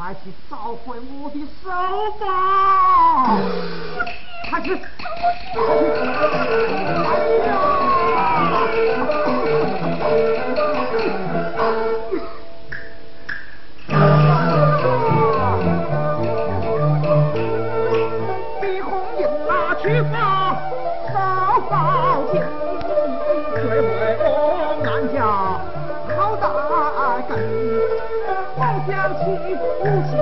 快去找回我的手吧！快去！快去！Jones.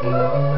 Thank you.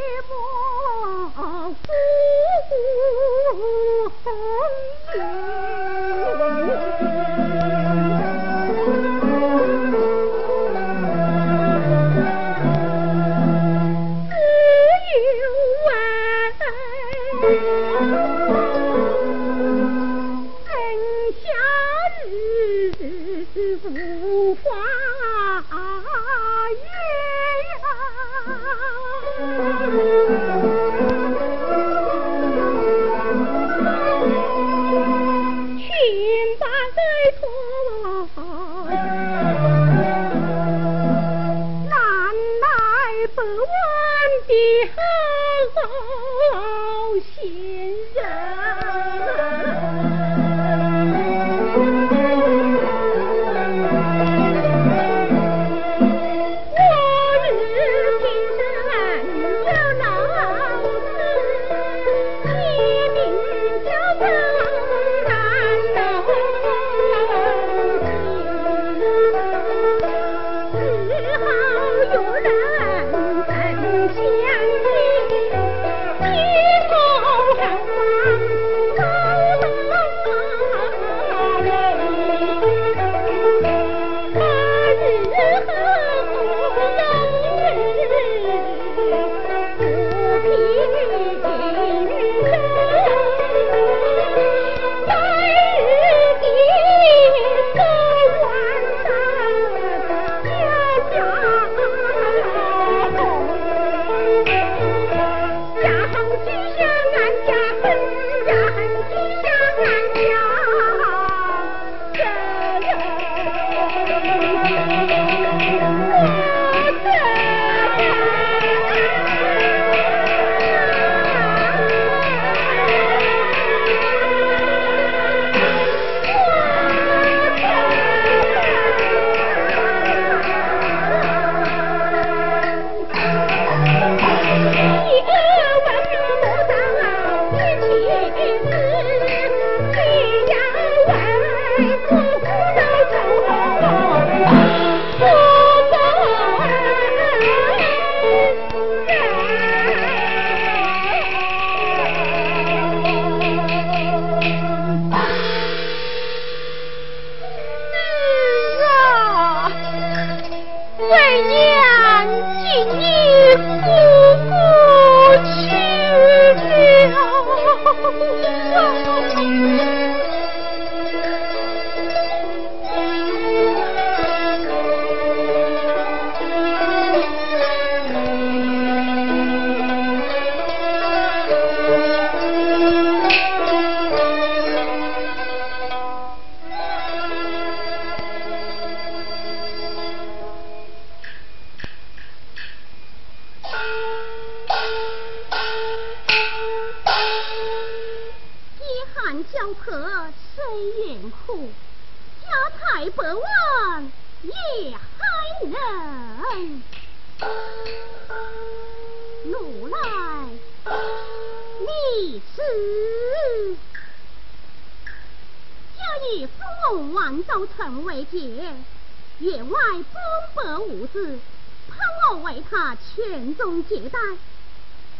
不子，盼我为他全宗接代。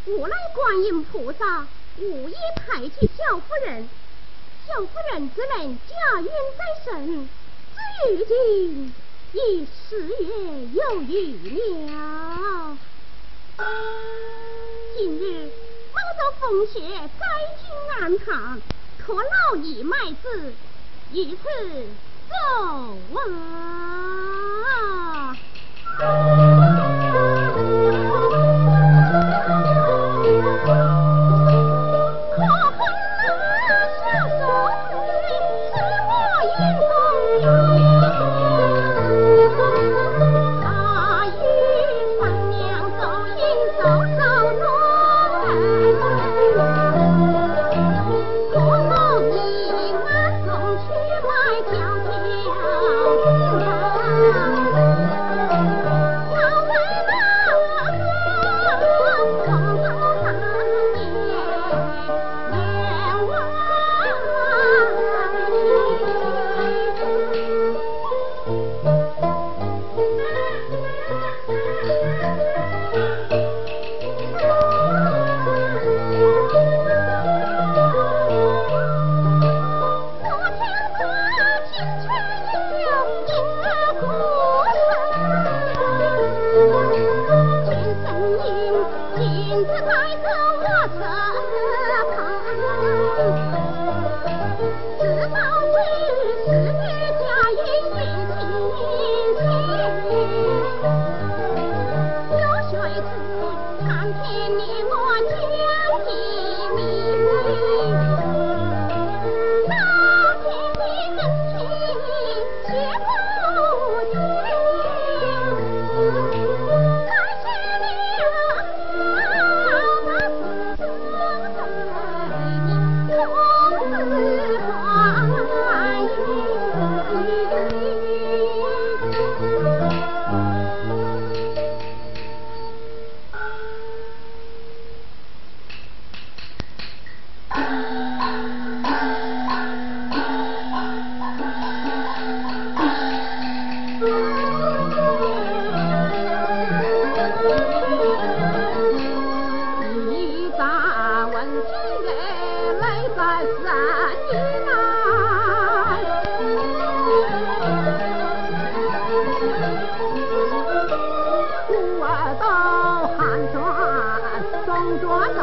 无奈观音菩萨，无意抬举小夫人，小夫人只能假冤在身，最近今已十有余了。今日冒着风雪灾君安堂，托老姨麦子，一此走啊。Thank you. 左岸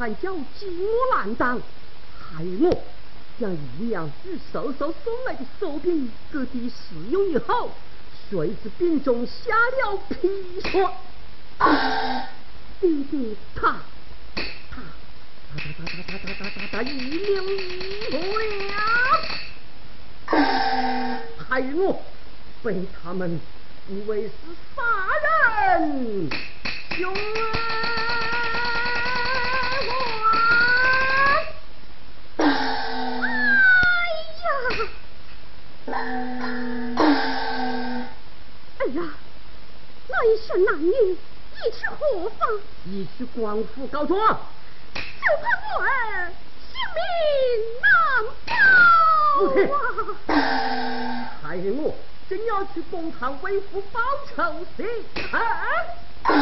头夜喊叫，饥饿难当，害我将姨娘与叔叔送来的手饼各地使用以后，谁知病中下了砒霜。弟弟他他他他他他他他他他一命呜呼了，害我被他们以为是杀人凶。一生男女，一去何方？一去官府告状。就怕我儿性命难保啊！害我真要去公堂为父报仇雪儿啊！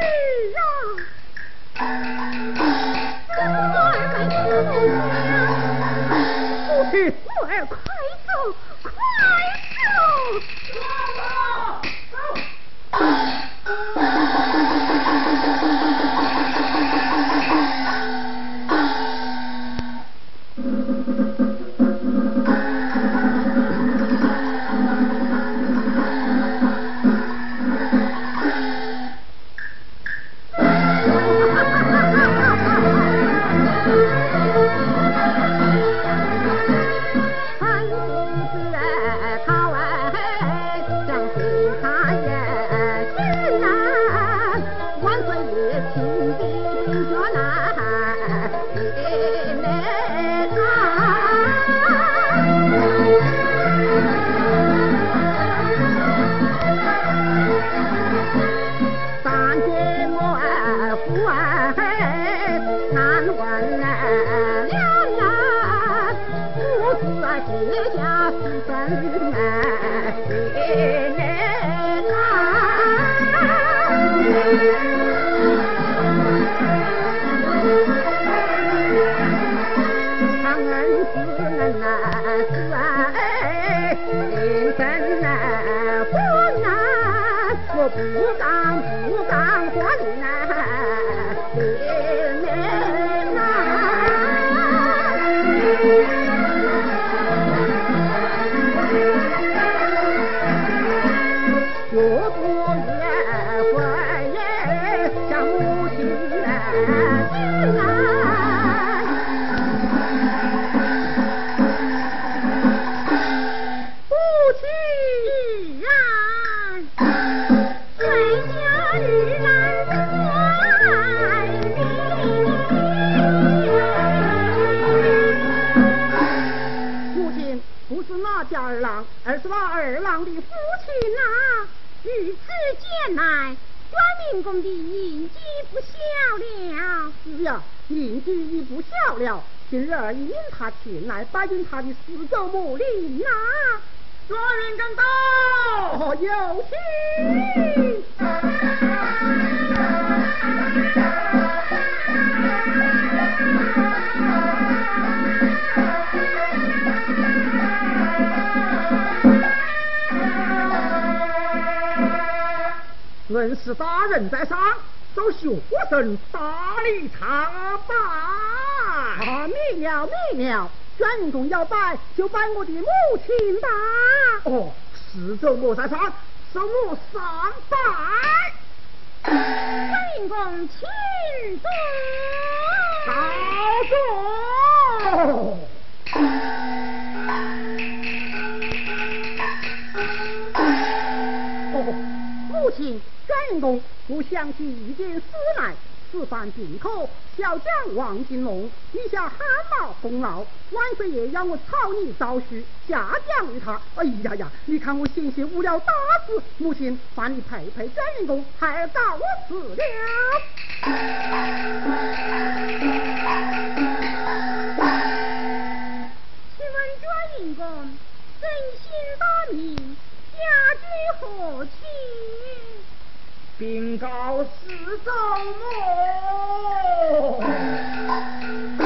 儿啊！公公的年纪不小了。是呀，年纪已不小了。今日儿引他前来拜见他的四周母林呐。转云公到，有请。文氏大人在上，奏学生大礼长拜。啊，明了明了，卷宗要拜就拜我的母亲吧。哦，四周莫在上，送我上拜。卷公请坐。好坐。卷公，我想起一件事来。此番并口，小将王金龙立下汗马功劳，万岁爷让我草拟诏书下奖于他。哎呀呀，你看我险些误了大事，母亲，烦你陪陪卷云公，孩儿告辞了。请问卷云公，真心大名，家居何处？禀告四周母，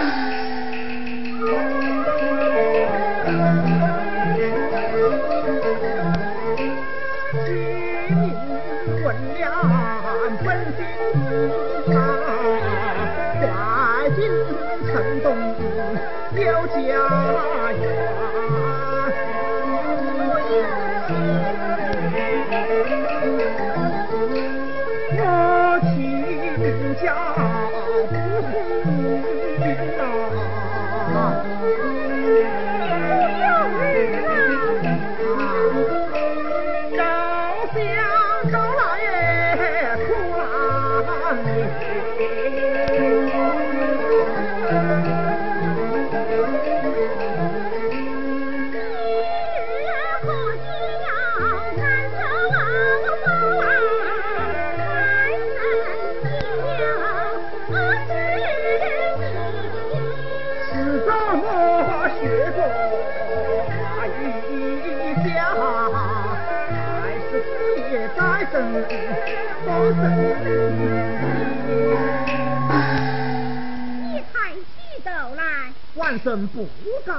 来，万生不敢。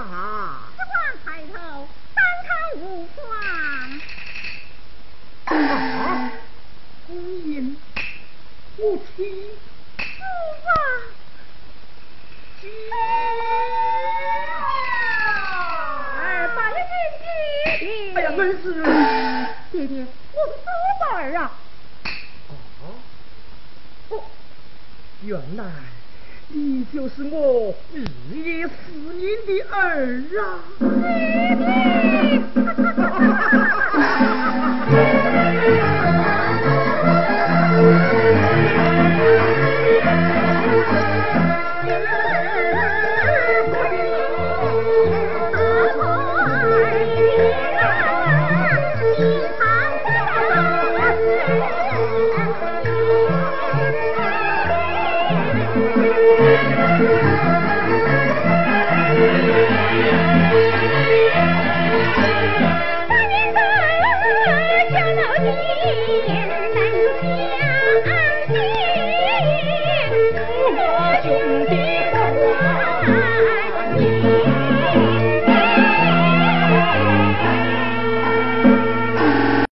只管抬头，三看无妨。啊！公英，我妻，父王，哎，把你爹哎呀，恩师，爹爹，我是周宝儿啊。哦，原来你就是我日